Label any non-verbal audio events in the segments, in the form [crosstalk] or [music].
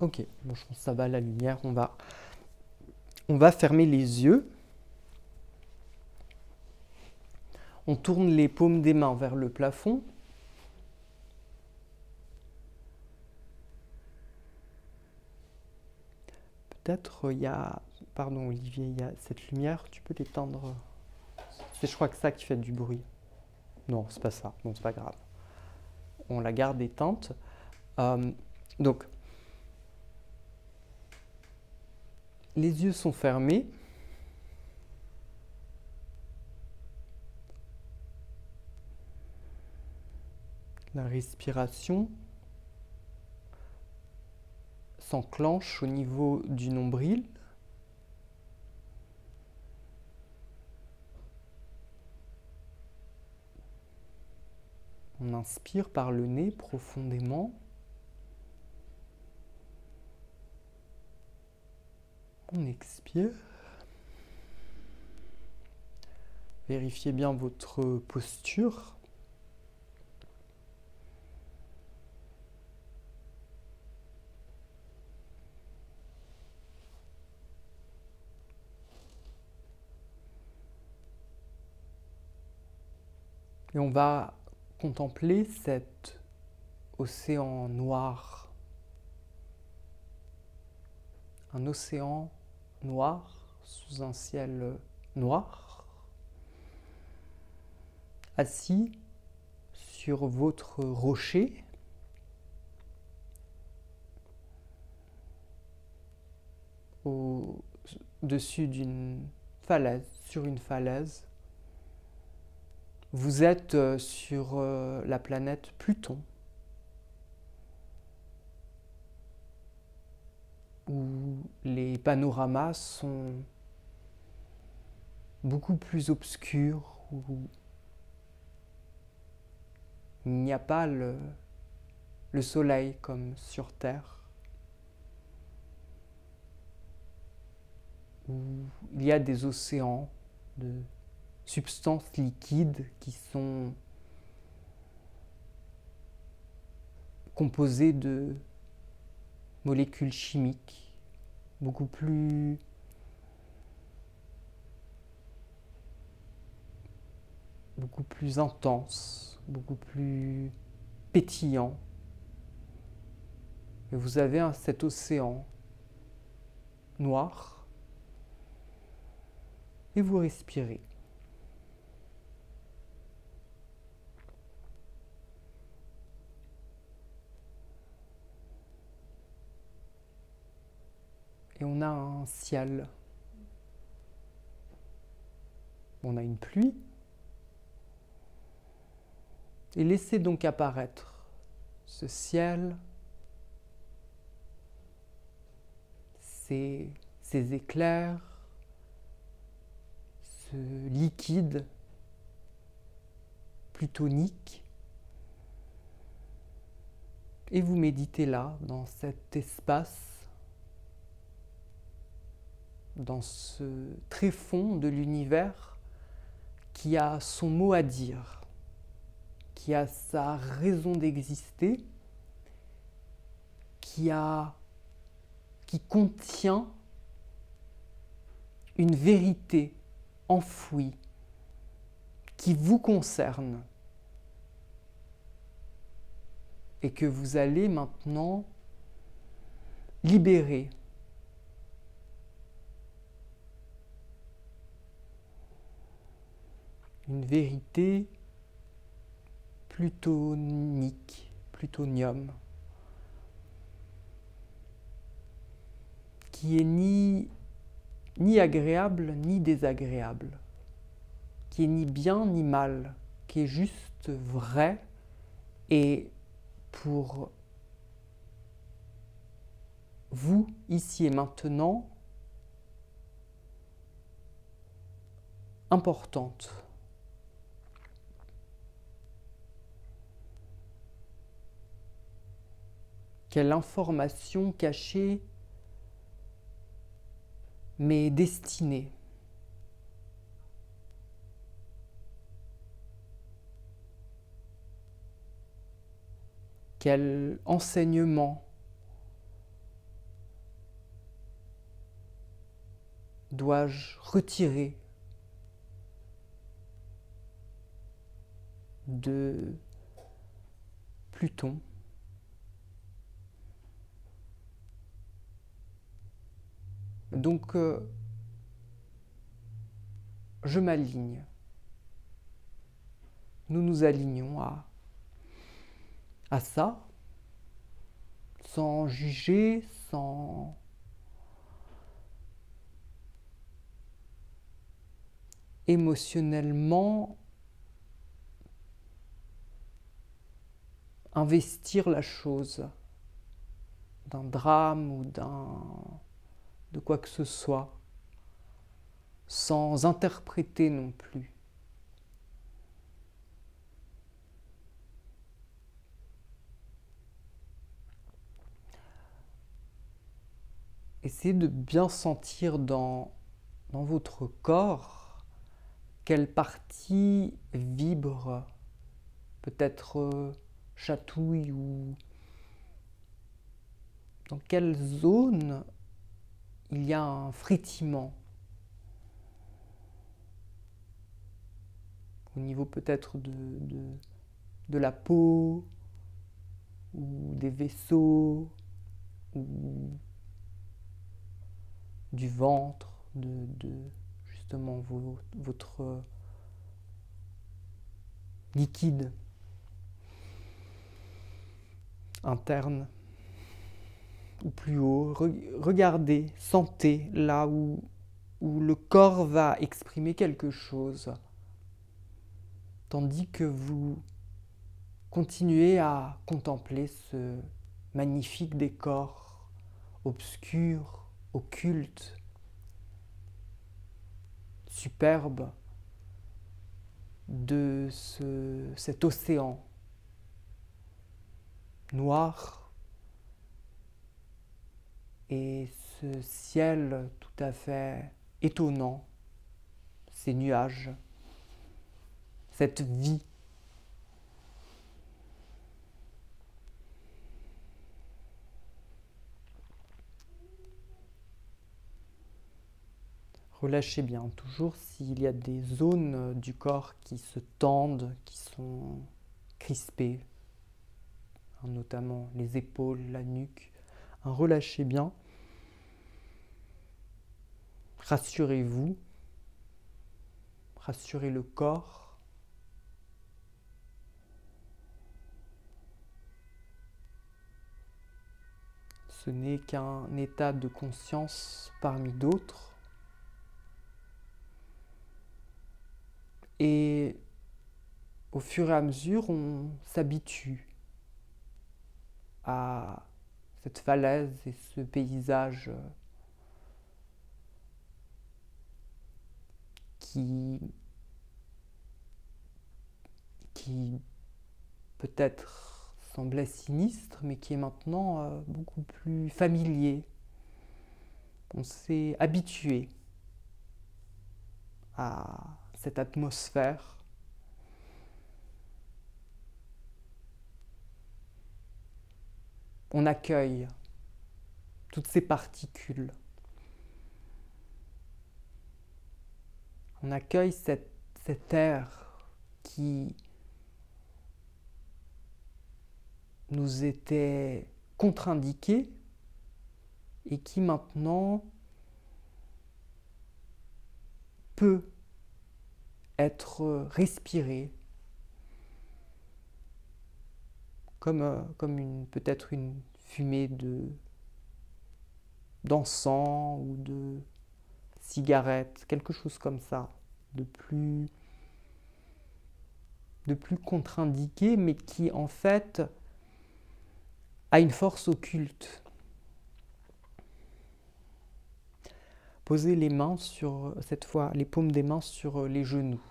Ok, bon, je pense que ça va la lumière. On va, on va fermer les yeux. On tourne les paumes des mains vers le plafond. Peut-être il y a, pardon Olivier, il y a cette lumière, tu peux l'éteindre. C'est je crois que ça qui fait du bruit. Non, c'est pas ça. Bon, c'est pas grave. On la garde éteinte. Euh, donc, les yeux sont fermés. La respiration s'enclenche au niveau du nombril. On inspire par le nez profondément. On expire. Vérifiez bien votre posture. Et on va contempler cet océan noir, un océan noir sous un ciel noir, assis sur votre rocher. au-dessus d'une falaise, sur une falaise, vous êtes euh, sur euh, la planète Pluton, panoramas sont beaucoup plus obscurs, où il n'y a pas le, le soleil comme sur Terre, où il y a des océans de substances liquides qui sont composées de molécules chimiques beaucoup plus beaucoup plus intenses, beaucoup plus pétillants. Et vous avez cet océan noir et vous respirez. Et on a un ciel. On a une pluie. Et laissez donc apparaître ce ciel, ces, ces éclairs, ce liquide plutonique. Et vous méditez là, dans cet espace dans ce tréfonds de l'univers qui a son mot à dire, qui a sa raison d'exister, qui a qui contient une vérité enfouie qui vous concerne et que vous allez maintenant libérer une vérité plutonique, plutonium, qui est ni, agréable ni désagréable, qui est ni bien ni mal, qui est juste vrai et pour vous, ici et maintenant, importante. Quelle information cachée mais destinée. Quel enseignement dois-je retirer de Pluton? Donc, euh, je m'aligne. Nous nous alignons à, à ça, sans juger, sans émotionnellement investir la chose d'un drame ou d'un de quoi que ce soit, sans interpréter non plus. Essayez de bien sentir dans, dans votre corps quelle partie vibre, peut-être euh, chatouille ou dans quelle zone il y a un frétillement au niveau peut-être de, de, la peau ou des vaisseaux ou du ventre, de, justement votre liquide interne ou plus haut. Regardez, sentez là où, le corps va exprimer quelque chose, tandis que vous continuez à contempler ce magnifique décor obscur, occulte, superbe de ce, cet océan noir et ce ciel tout à fait étonnant, ces nuages, cette vie. Relâchez bien toujours s'il y a des zones du corps qui se tendent, qui sont crispées, hein, notamment les épaules, la nuque relâchez bien. Rassurez-vous. Rassurez le corps. Ce n'est qu'un état de conscience parmi d'autres. Et au fur et à mesure, on s'habitue à cette falaise et ce paysage euh, qui, qui peut-être semblait sinistre, mais qui est maintenant euh, beaucoup plus familier. On s'est habitué à cette atmosphère on accueille toutes ces particules. On accueille cet air qui nous était contre-indiqué et qui maintenant peut être respiré comme, euh, comme une, peut-être une fumée de d'encens ou de cigarette, quelque chose comme ça, de plus de plus contre-indiqué, mais qui en fait a une force occulte. Posez les mains sur, cette fois, les paumes des mains sur les genoux.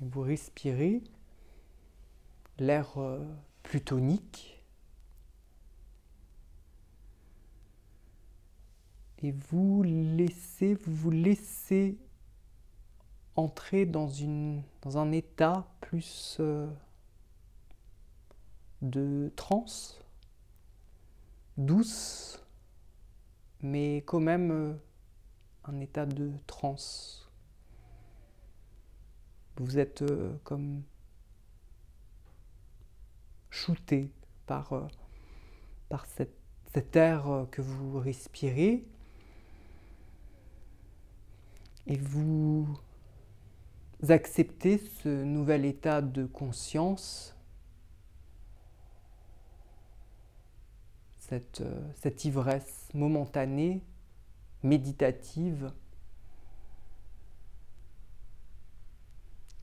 Vous respirez l'air euh, plutonique. Et vous laissez, vous laissez entrer dans, une, dans un état plus euh, de transe, douce, mais quand même euh, un état de transe. Vous êtes comme shooté par, euh, cet air que vous respirez. Et vous acceptez ce nouvel état de conscience, cette, cette ivresse momentanée, méditative,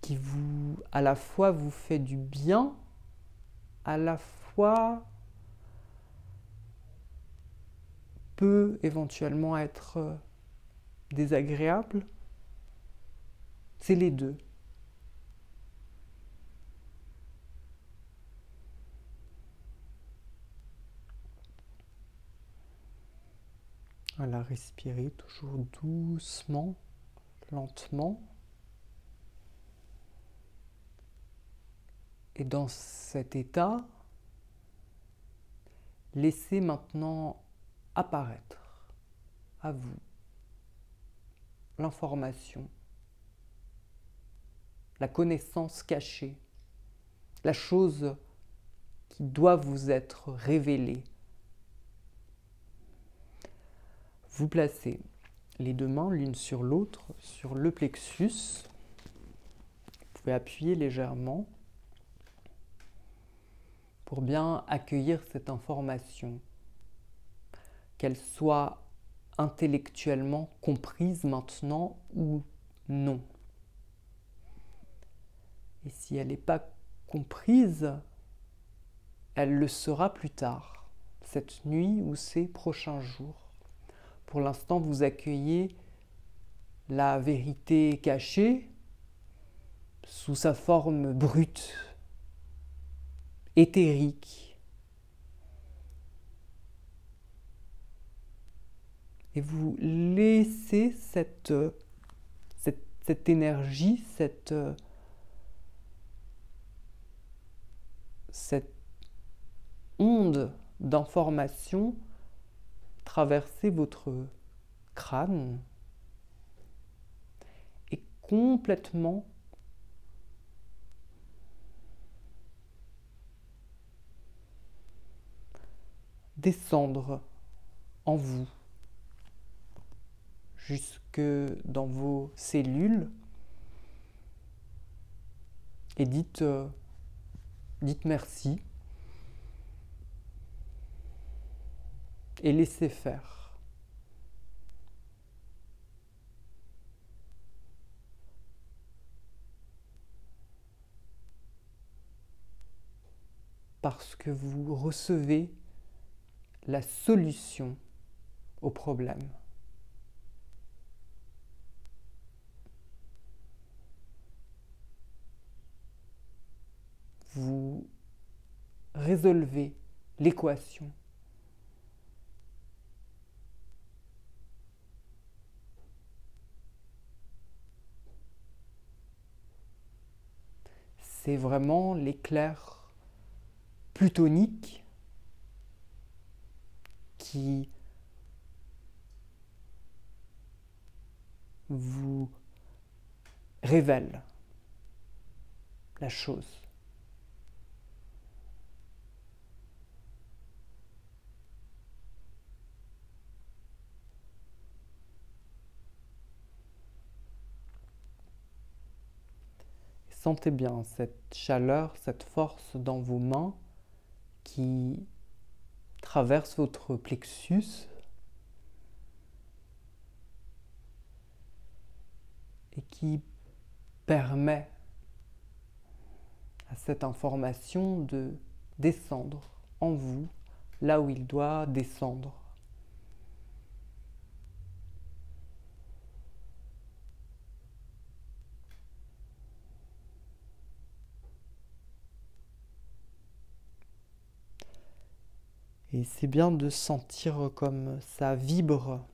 qui vous, à la fois vous fait du bien, à la fois peut éventuellement être désagréable. C'est les deux. Voilà, respirez toujours doucement, lentement. Et dans cet état, laissez maintenant apparaître à vous l'information, la connaissance cachée, la chose qui doit vous être révélée Vous placez les deux mains l'une sur l'autre sur le plexus. Vous pouvez appuyer légèrement pour bien accueillir cette information, qu'elle soit intellectuellement comprise maintenant ou non. Et si elle n'est pas comprise, elle le sera plus tard, cette nuit ou ces prochains jours. Pour l'instant, vous accueillez la vérité cachée sous sa forme brute, éthérique. Et vous laissez cette, cette, énergie, cette, cette onde d'information traverser votre crâne et complètement descendre en vous jusque dans vos cellules et dites, euh, dites merci. et laisser faire. Parce que vous recevez la solution au problème. Vous résolvez l'équation. c'est vraiment l'éclair plutonique vous révèle la chose. Sentez bien cette chaleur, cette force dans vos mains qui traverse votre plexus et qui permet à cette information de descendre en vous là où il doit descendre. Et c'est bien de sentir comme ça vibre.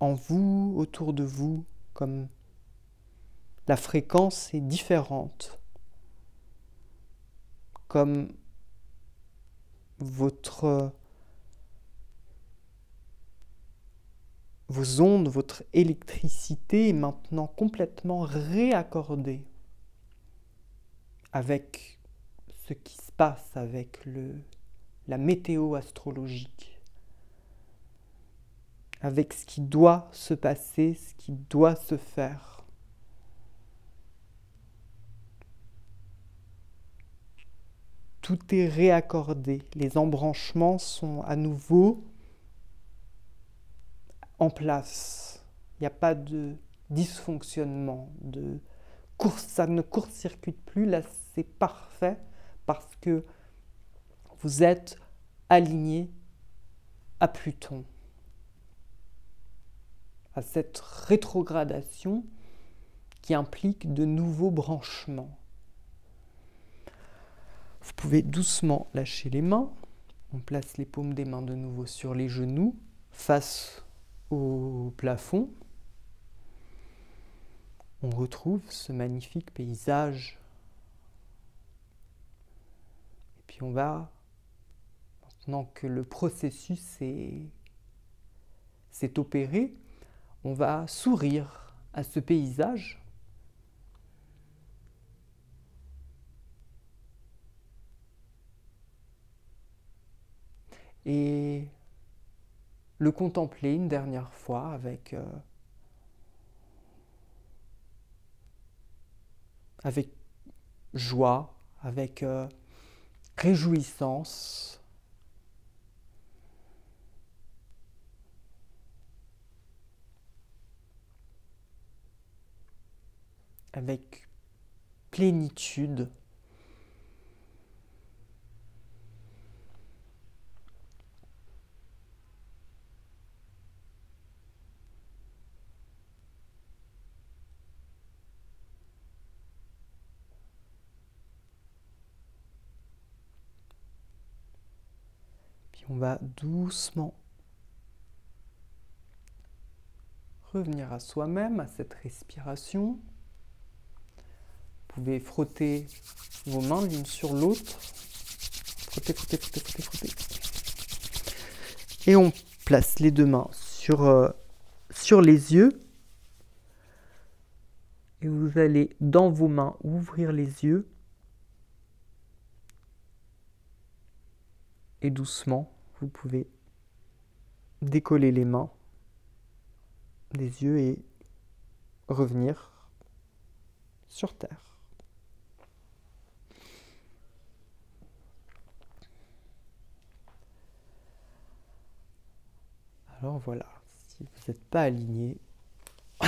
En vous, autour de vous, comme la fréquence est différente, comme votre vos ondes, votre électricité est maintenant complètement réaccordée avec ce qui se passe avec le, la météo astrologique, avec ce qui doit se passer, ce qui doit se faire. Tout est réaccordé, les embranchements sont à nouveau en place. Il n'y a pas de dysfonctionnement, de ça ne court-circuite plus, là c'est parfait parce que vous êtes aligné à Pluton, à cette rétrogradation qui implique de nouveaux branchements. Vous pouvez doucement lâcher les mains. On place les paumes des mains de nouveau sur les genoux, face au plafond. On retrouve ce magnifique paysage. Et puis on va, maintenant que le processus s'est opéré, on va sourire à ce paysage. Et le contempler une dernière fois avec, euh, avec joie, avec euh, réjouissance. avec plénitude. On va doucement revenir à soi-même, à cette respiration. Vous pouvez frotter vos mains l'une sur l'autre. Frotter, frotter, frotter, frotter, frotter. Et on place les deux mains sur, euh, sur les yeux. Et vous allez dans vos mains ouvrir les yeux et doucement, vous pouvez décoller les mains des yeux et revenir sur Terre. Alors voilà, si vous n'êtes pas aligné, [laughs]